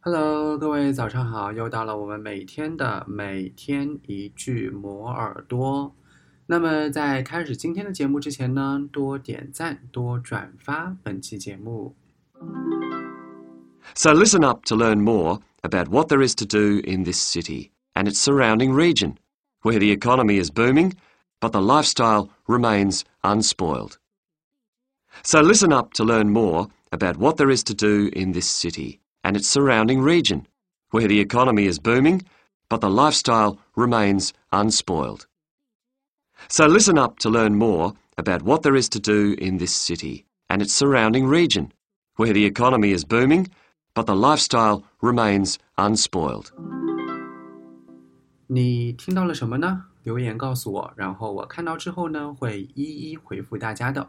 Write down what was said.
Hello，各位早上好！又到了我们每天的每天一句磨耳朵。那么在开始今天的节目之前呢，多点赞，多转发本期节目。So listen up to learn more about what there is to do in this city and its surrounding region, where the economy is booming, but the lifestyle remains unspoiled. So listen up to learn more about what there is to do in this city and its surrounding region, where the economy is booming, but the lifestyle remains unspoiled. So listen up to learn more about what there is to do in this city and its surrounding region, where the economy is booming, but the lifestyle remains unspoiled. 你听到了什么呢？留言告诉我，然后我看到之后呢，会一一回复大家的。